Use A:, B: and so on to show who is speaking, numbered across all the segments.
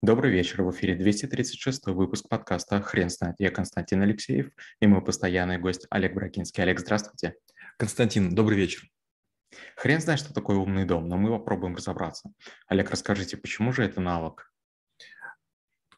A: Добрый вечер. В эфире 236 выпуск подкаста «Хрен знает». Я Константин Алексеев и мой постоянный гость Олег Брагинский. Олег, здравствуйте.
B: Константин, добрый вечер.
A: Хрен знает, что такое умный дом, но мы попробуем разобраться. Олег, расскажите, почему же это навык?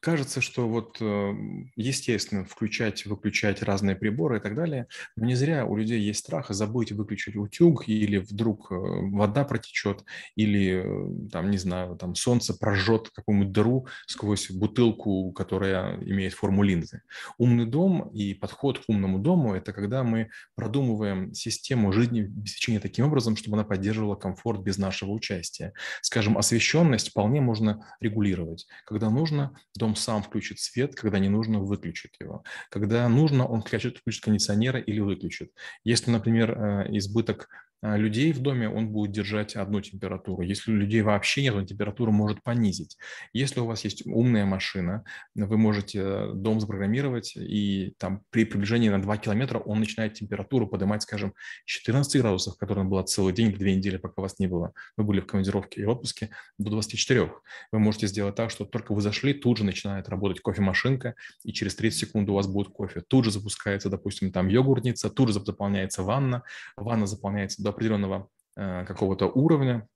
B: Кажется, что вот э, естественно включать, выключать разные приборы и так далее, но не зря у людей есть страх забыть выключить утюг или вдруг э, вода протечет или э, там, не знаю, там солнце прожжет какую-нибудь дыру сквозь бутылку, которая имеет форму линзы. Умный дом и подход к умному дому – это когда мы продумываем систему жизнеобеспечения таким образом, чтобы она поддерживала комфорт без нашего участия. Скажем, освещенность вполне можно регулировать. Когда нужно, дом дом сам включит свет, когда не нужно, выключит его. Когда нужно, он включит, включит кондиционеры или выключит. Если, например, э, избыток людей в доме, он будет держать одну температуру. Если людей вообще нет, он температуру может понизить. Если у вас есть умная машина, вы можете дом запрограммировать, и там при приближении на 2 километра он начинает температуру поднимать, скажем, 14 градусов, которая была целый день, две недели, пока вас не было. Вы были в командировке и отпуске до 24. Вы можете сделать так, что только вы зашли, тут же начинает работать кофемашинка, и через 30 секунд у вас будет кофе. Тут же запускается, допустим, там йогуртница, тут же заполняется ванна, ванна заполняется до определенного э, какого-то уровня,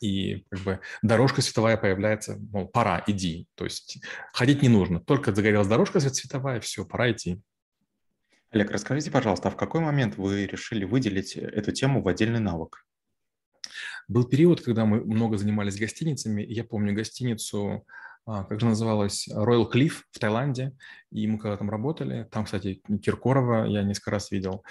B: и как бы дорожка световая появляется, мол, пора, иди. То есть ходить не нужно, только загорелась дорожка световая, все, пора идти.
A: Олег, расскажите, пожалуйста, а в какой момент вы решили выделить эту тему в отдельный навык?
B: Был период, когда мы много занимались гостиницами. Я помню гостиницу как же называлась, Royal Cliff в Таиланде, и мы когда там работали, там, кстати, Киркорова я несколько раз видел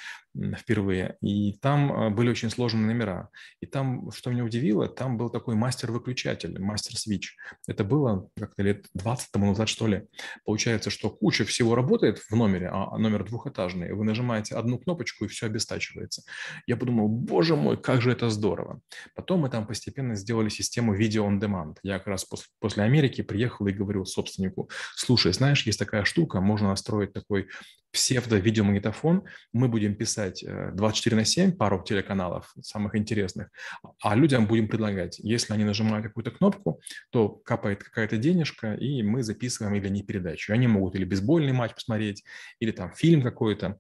B: впервые, и там а, были очень сложные номера. И там, что меня удивило, там был такой мастер-выключатель, мастер-свич. Это было как-то лет 20 тому назад, что ли. Получается, что куча всего работает в номере, а номер двухэтажный. Вы нажимаете одну кнопочку, и все обестачивается. Я подумал, боже мой, как же это здорово. Потом мы там постепенно сделали систему видео on demand. Я как раз после Америки приехал приехал и говорил собственнику, слушай, знаешь, есть такая штука, можно настроить такой псевдо-видеомагнитофон, мы будем писать 24 э, на 7, пару телеканалов самых интересных, а людям будем предлагать, если они нажимают какую-то кнопку, то капает какая-то денежка, и мы записываем или не передачу. Они могут или бейсбольный матч посмотреть, или там фильм какой-то,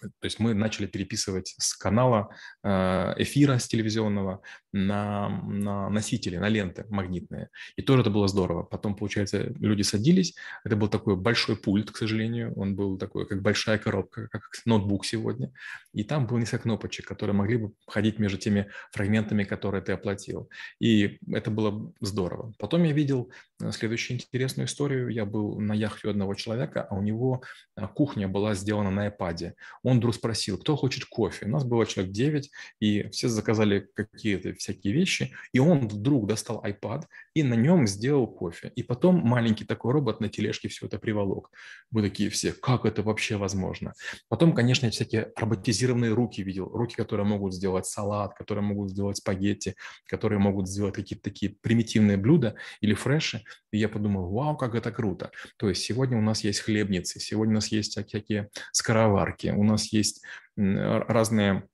B: то есть мы начали переписывать с канала э, эфира, с телевизионного на, на носители, на ленты магнитные. И тоже это было здорово. Потом, получается, люди садились. Это был такой большой пульт, к сожалению. Он был такой, как большая коробка, как ноутбук сегодня. И там было несколько кнопочек, которые могли бы ходить между теми фрагментами, которые ты оплатил. И это было здорово. Потом я видел следующую интересную историю. Я был на яхте у одного человека, а у него э, кухня была сделана на iPad он вдруг спросил, кто хочет кофе. У нас было человек 9, и все заказали какие-то всякие вещи, и он вдруг достал iPad и на нем сделал кофе. И потом маленький такой робот на тележке все это приволок. Вы такие все, как это вообще возможно? Потом, конечно, я всякие роботизированные руки видел, руки, которые могут сделать салат, которые могут сделать спагетти, которые могут сделать какие-то такие примитивные блюда или фреши. И я подумал, вау, как это круто. То есть сегодня у нас есть хлебницы, сегодня у нас есть всякие скороварки, у нас есть разные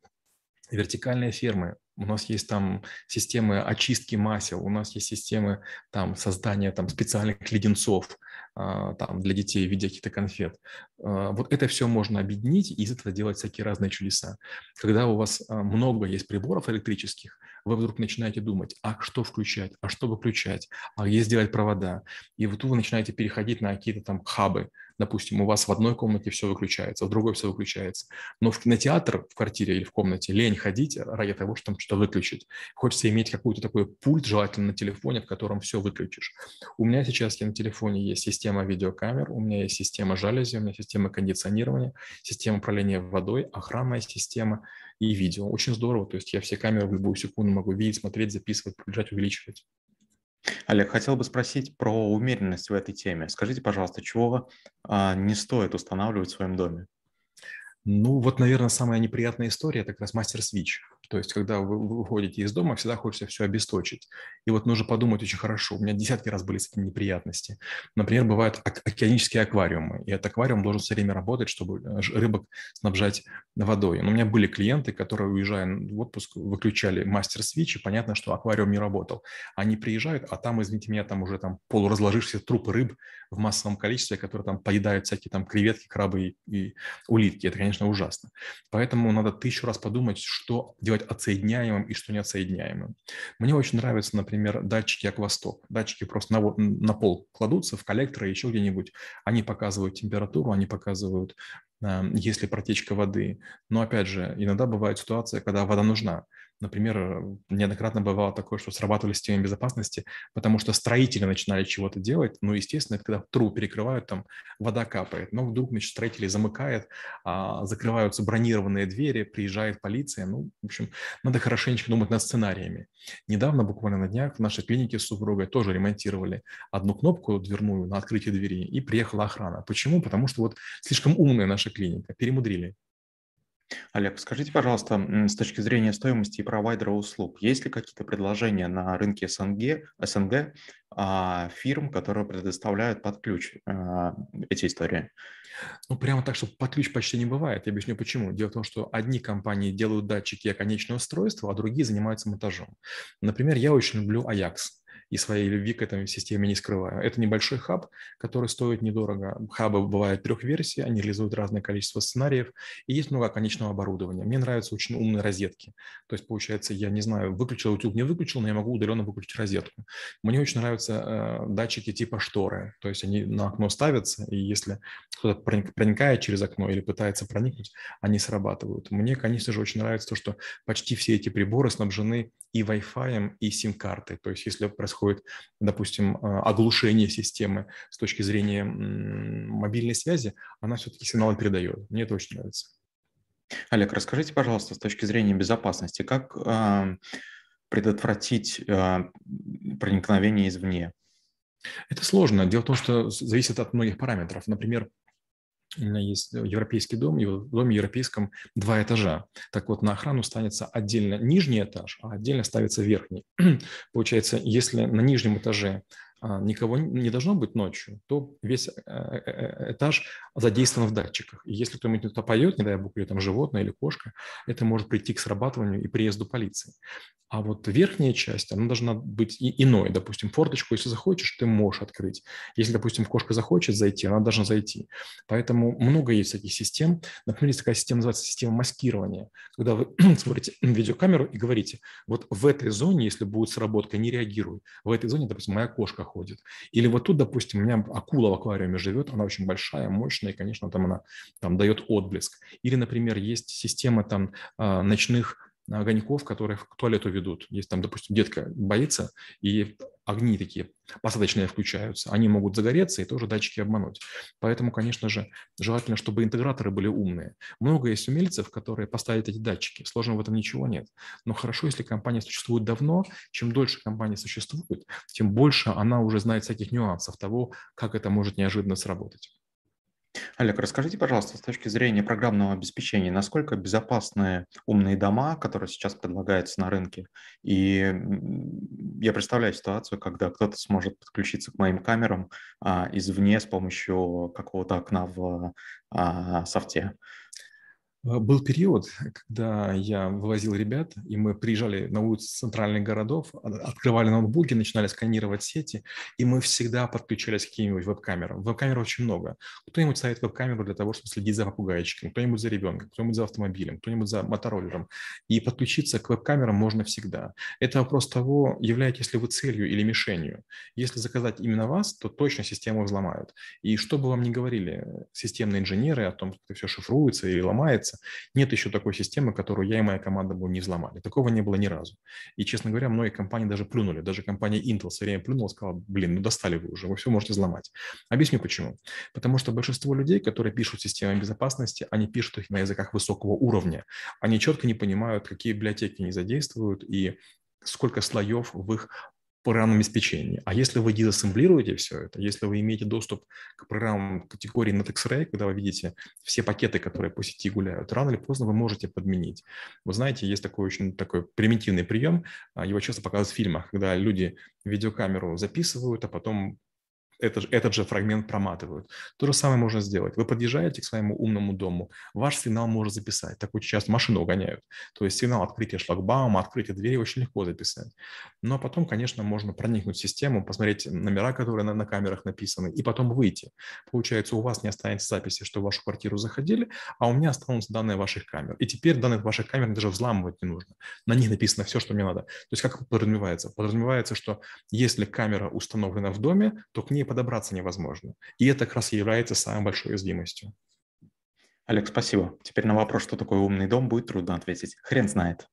B: вертикальные фермы, у нас есть там системы очистки масел, у нас есть системы там создания там специальных леденцов там для детей в виде каких-то конфет. А, вот это все можно объединить и из этого делать всякие разные чудеса. Когда у вас а, много есть приборов электрических, вы вдруг начинаете думать, а что включать, а что выключать, а где сделать провода. И вот вы начинаете переходить на какие-то там хабы. Допустим, у вас в одной комнате все выключается, в другой все выключается. Но в кинотеатр в квартире или в комнате лень ходить ради того, чтобы что-то выключить. Хочется иметь какой-то такой пульт, желательно на телефоне, в котором все выключишь. У меня сейчас я на телефоне есть система видеокамер, у меня есть система жалюзи, у меня система кондиционирования, система управления водой, охранная система и видео. Очень здорово, то есть я все камеры в любую секунду могу видеть, смотреть, записывать, приближать, увеличивать.
A: Олег, хотел бы спросить про умеренность в этой теме. Скажите, пожалуйста, чего а, не стоит устанавливать в своем доме?
B: Ну, вот, наверное, самая неприятная история – это как раз мастер-свич. То есть, когда вы выходите из дома, всегда хочется все обесточить. И вот нужно подумать очень хорошо. У меня десятки раз были с этим неприятности. Например, бывают океанические аквариумы. И этот аквариум должен все время работать, чтобы э, рыбок снабжать водой. Но у меня были клиенты, которые, уезжая в отпуск, выключали мастер-свич, и понятно, что аквариум не работал. Они приезжают, а там, извините меня, там уже там полуразложившиеся трупы рыб в массовом количестве, которые там поедают всякие там креветки, крабы и, и улитки. Это, конечно, ужасно. Поэтому надо тысячу раз подумать, что делать отсоединяемым и что неотсоединяемым. Мне очень нравятся, например, датчики Аквасток. Датчики просто на, на пол кладутся в коллекторы еще где-нибудь. Они показывают температуру, они показывают, э, есть ли протечка воды. Но, опять же, иногда бывает ситуация, когда вода нужна. Например, э, неоднократно бывало такое, что срабатывали системы безопасности, потому что строители начинали чего-то делать. Ну, естественно, это когда трубу перекрывают, там вода капает. Но вдруг, значит, строители замыкают, а, закрываются бронированные двери, приезжает полиция. Ну, в общем, надо хорошенечко думать над сценариями. Недавно, буквально на днях, в нашей клинике с супругой тоже ремонтировали одну кнопку дверную на открытие двери, и приехала охрана. Почему? Потому что вот слишком умная наша клиника, перемудрили.
A: Олег, скажите, пожалуйста, с точки зрения стоимости провайдера услуг, есть ли какие-то предложения на рынке СНГ, СНГ а, фирм, которые предоставляют под ключ а, эти истории?
B: Ну, прямо так, что под ключ почти не бывает. Я объясню почему. Дело в том, что одни компании делают датчики и конечное устройство, а другие занимаются монтажом. Например, я очень люблю Ajax и своей любви к этой системе не скрываю. Это небольшой хаб, который стоит недорого. Хабы бывают трех версий, они реализуют разное количество сценариев, и есть много конечного оборудования. Мне нравятся очень умные розетки. То есть, получается, я не знаю, выключил YouTube, не выключил, но я могу удаленно выключить розетку. Мне очень нравятся э, датчики типа шторы, то есть они на окно ставятся, и если кто-то проникает через окно или пытается проникнуть, они срабатывают. Мне, конечно же, очень нравится то, что почти все эти приборы снабжены и Wi-Fi, и сим-картой. То есть если происходит, допустим, а, оглушение системы с точки зрения мобильной связи, она все-таки сигналы передает. Мне это очень нравится.
A: Олег, расскажите, пожалуйста, с точки зрения безопасности, как э, предотвратить э, проникновение извне?
B: Это сложно. Дело в том, что зависит от многих параметров. Например, у меня есть европейский дом, и в доме европейском два этажа. Так вот, на охрану станется отдельно нижний этаж, а отдельно ставится верхний. Получается, если на нижнем этаже никого не должно быть ночью, то весь э, э, э, этаж задействован в датчиках. И если кто-нибудь кто поет, не дай бог, или там животное, или кошка, это может прийти к срабатыванию и приезду полиции. А вот верхняя часть, она должна быть и иной. Допустим, форточку, если захочешь, ты можешь открыть. Если, допустим, кошка захочет зайти, она должна зайти. Поэтому много есть таких систем. Например, есть такая система, называется система маскирования. Когда вы смотрите видеокамеру и говорите, вот в этой зоне, если будет сработка, не реагируй. В этой зоне, допустим, моя кошка ходит. Или вот тут, допустим, у меня акула в аквариуме живет, она очень большая, мощная, и, конечно, там она там дает отблеск. Или, например, есть система там а, ночных огоньков, которые к туалету ведут. Есть там, допустим, детка боится, и огни такие посадочные включаются. Они могут загореться и тоже датчики обмануть. Поэтому, конечно же, желательно, чтобы интеграторы были умные. Много есть умельцев, которые поставят эти датчики. Сложного в этом ничего нет. Но хорошо, если компания существует давно. Чем дольше компания существует, тем больше она уже знает всяких нюансов того, как это может неожиданно сработать.
A: Олег, расскажите, пожалуйста, с точки зрения программного обеспечения, насколько безопасны умные дома, которые сейчас предлагаются на рынке? И я представляю ситуацию, когда кто-то сможет подключиться к моим камерам а, извне с помощью какого-то окна в а, софте.
B: А, был период, когда я вывозил ребят, и мы приезжали на улицы центральных городов, открывали ноутбуки, начинали сканировать сети, и мы всегда подключались к каким-нибудь веб-камерам. Веб-камер очень много. Кто-нибудь ставит веб-камеру для того, чтобы следить за попугайчиком, кто-нибудь за ребенком, кто-нибудь за автомобилем, кто-нибудь за мотороллером. И подключиться к веб-камерам можно всегда. Это вопрос того, являетесь ли вы целью или мишенью. Если заказать именно вас, то точно систему взломают. И что бы вам ни говорили системные инженеры о том, что все шифруется и ломается, меняется. Нет еще такой системы, которую я и моя команда бы не взломали. Такого не было ни разу. И, честно говоря, многие компании даже плюнули. Даже компания Intel все время плюнула, сказала, блин, ну достали вы уже, вы все можете взломать. Объясню почему. Потому что большинство людей, которые пишут системы безопасности, они пишут их на языках высокого уровня. Они четко не понимают, какие библиотеки они задействуют и сколько слоев в их программном обеспечении. А если вы дизассемблируете все это, если вы имеете доступ к программам категории NetXray, когда вы видите все пакеты, которые по сети гуляют, рано или поздно вы можете подменить. Вы знаете, есть такой очень такой примитивный прием, а, его часто показывают в фильмах, когда люди видеокамеру записывают, а потом этот, этот же фрагмент проматывают. То же самое можно сделать. Вы подъезжаете к своему умному дому, ваш сигнал можно записать. Так очень часто машину угоняют. То есть сигнал открытия шлагбаума, открытия двери очень легко записать. Но потом, конечно, можно проникнуть в систему, посмотреть номера, которые на, на камерах написаны, и потом выйти. Получается, у вас не останется записи, что в вашу квартиру заходили, а у меня останутся данные ваших камер. И теперь данные ваших камер даже взламывать не нужно. На них написано все, что мне надо. То есть как подразумевается? Подразумевается, что если камера установлена в доме, то к ней подобраться невозможно. И это как раз и является самой большой уязвимостью.
A: Олег, спасибо. Теперь на вопрос, что такое умный дом, будет трудно ответить. Хрен знает.